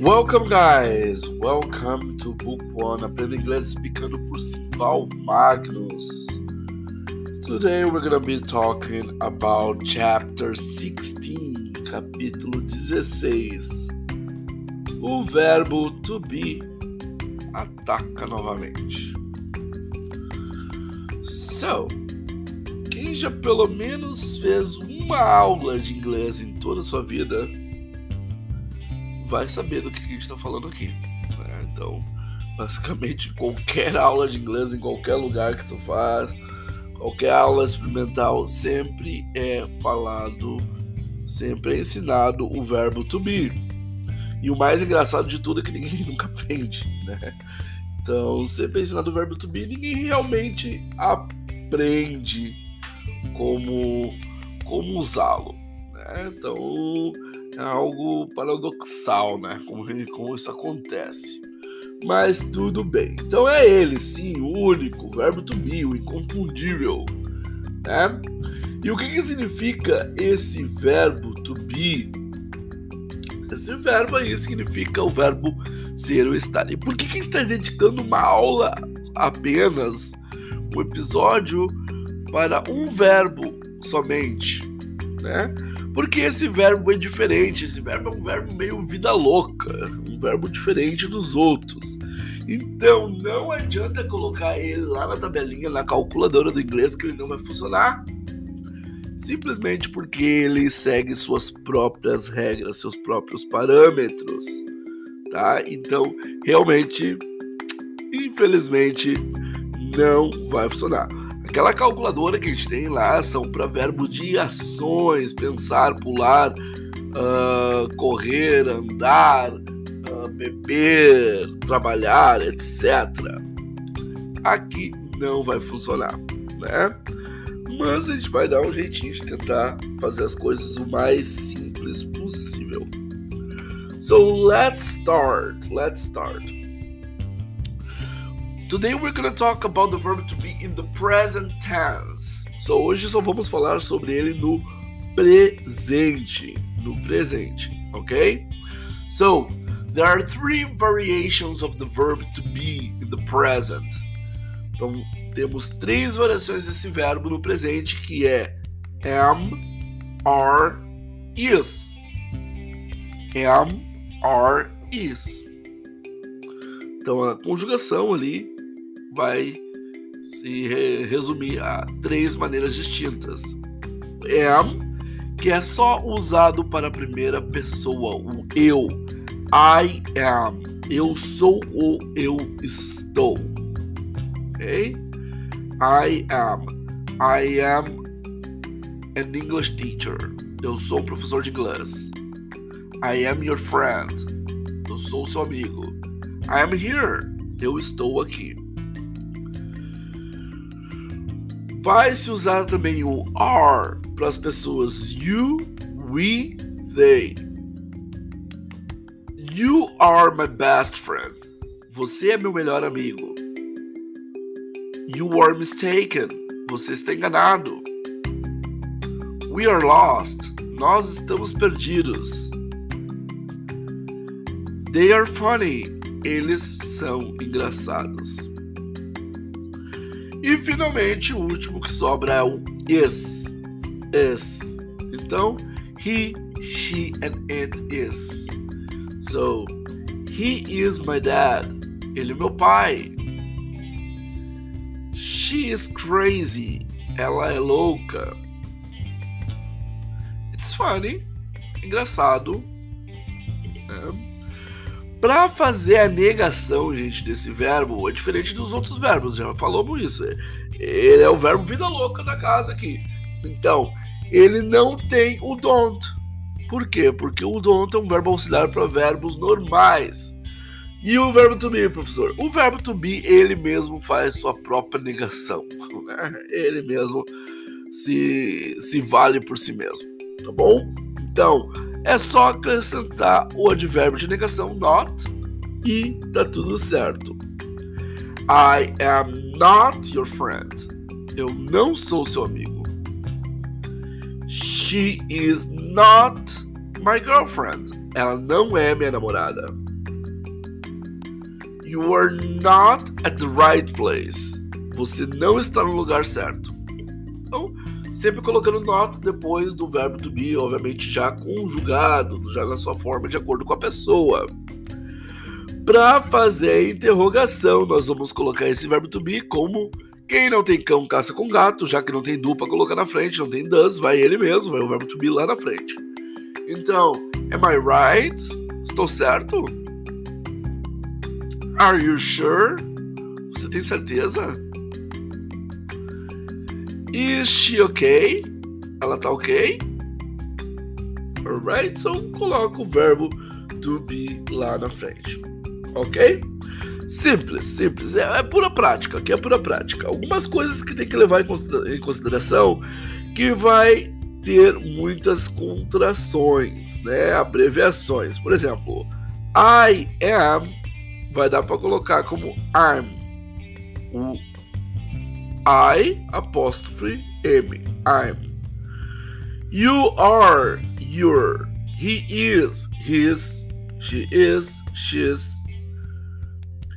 Welcome, guys! Welcome to Book One, Aprenda Inglês Explicando por Simval Magnus. Today we're gonna be talking about Chapter 16, capítulo 16. O verbo to be ataca novamente. So, quem já pelo menos fez uma aula de inglês em toda a sua vida vai saber do que a gente está falando aqui. Né? Então, basicamente, qualquer aula de inglês em qualquer lugar que tu faz, qualquer aula experimental, sempre é falado, sempre é ensinado o verbo to be. E o mais engraçado de tudo é que ninguém nunca aprende, né? Então, sempre é ensinado o verbo to be, ninguém realmente aprende como, como usá-lo. Né? Então, é algo paradoxal, né? Como, como isso acontece. Mas tudo bem. Então é ele, sim, o único, o verbo to be, o inconfundível. Né? E o que, que significa esse verbo to be? Esse verbo aí significa o verbo ser ou estar. E por que, que a gente está dedicando uma aula apenas, um episódio, para um verbo somente? Né? Porque esse verbo é diferente, esse verbo é um verbo meio vida louca, um verbo diferente dos outros. Então não adianta colocar ele lá na tabelinha, na calculadora do inglês, que ele não vai funcionar. Simplesmente porque ele segue suas próprias regras, seus próprios parâmetros. Tá? Então, realmente, infelizmente, não vai funcionar. Aquela calculadora que a gente tem lá são para verbos de ações, pensar, pular, uh, correr, andar, uh, beber, trabalhar, etc. Aqui não vai funcionar, né? Mas a gente vai dar um jeitinho de tentar fazer as coisas o mais simples possível. So let's start. Let's start. Today we're gonna talk about the verb to be in the present tense. So hoje só vamos falar sobre ele no presente, no presente, ok? So there are three variations of the verb to be in the present. Então temos três variações desse verbo no presente que é am, are, is. Am, are, is. Então a conjugação ali vai se resumir a três maneiras distintas. Am, que é só usado para a primeira pessoa, o eu. I am. Eu sou ou eu estou. Ok? I am. I am an English teacher. Eu sou um professor de inglês. I am your friend. Eu sou seu amigo. I am here. Eu estou aqui. Vai se usar também o are para as pessoas you, we, they. You are my best friend. Você é meu melhor amigo. You are mistaken. Você está enganado. We are lost. Nós estamos perdidos. They are funny. Eles são engraçados. E finalmente o último que sobra é o is. Is. Então, he, she and it is. So, he is my dad. Ele é meu pai. She is crazy. Ela é louca. It's funny. Engraçado. É para fazer a negação, gente, desse verbo, é diferente dos outros verbos, já falamos isso. Ele é o verbo vida louca da casa aqui. Então, ele não tem o don't. Por quê? Porque o don't é um verbo auxiliar para verbos normais. E o verbo to be, professor? O verbo to be, ele mesmo faz sua própria negação. Ele mesmo se, se vale por si mesmo. Tá bom? Então, é só acrescentar o advérbio de negação not e tá tudo certo. I am not your friend. Eu não sou seu amigo. She is not my girlfriend. Ela não é minha namorada. You are not at the right place. Você não está no lugar certo. Então, sempre colocando not depois do verbo to be, obviamente já conjugado, já na sua forma de acordo com a pessoa. Para fazer a interrogação, nós vamos colocar esse verbo to be como quem não tem cão caça com gato, já que não tem dupla colocar na frente, não tem does, vai ele mesmo, vai o verbo to be lá na frente. Então, am I right? Estou certo? Are you sure? Você tem certeza? Is she okay? Ela tá ok? Alright, então coloca o verbo to be lá na frente. Ok? Simples, simples. É, é, pura prática, aqui é pura prática. Algumas coisas que tem que levar em consideração que vai ter muitas contrações, né? Abreviações. Por exemplo, I am vai dar para colocar como I'm. O I apóstrofe M. I'm. You are, you're. He is, his. She is, she's.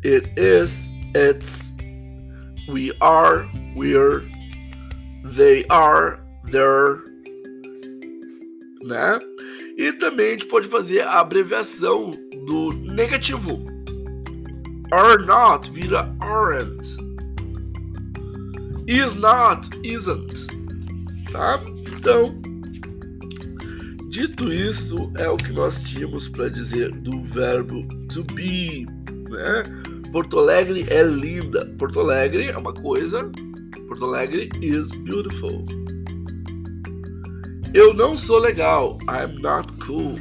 It is, it's. We are, we're. They are, they're. Né? E também a gente pode fazer a abreviação do negativo. Are not vira aren't is not, isn't. Tá? Então, dito isso, é o que nós tínhamos para dizer do verbo to be, né? Porto Alegre é linda. Porto Alegre é uma coisa. Porto Alegre is beautiful. Eu não sou legal. I'm not cool.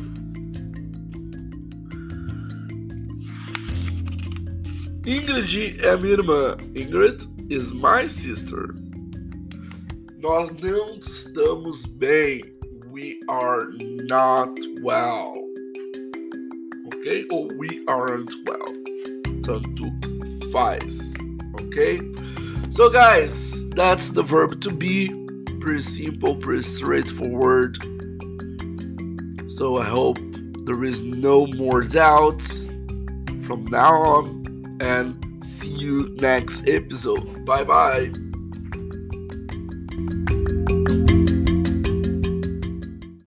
Ingrid é minha irmã. Ingrid is my sister. Nós não estamos bem. We are not well. Ok? Ou we aren't well. Tanto faz. Ok? So, guys, that's the verb to be. Pretty simple, pretty straightforward. So, I hope there is no more doubts from now on. And see you next episode. Bye bye.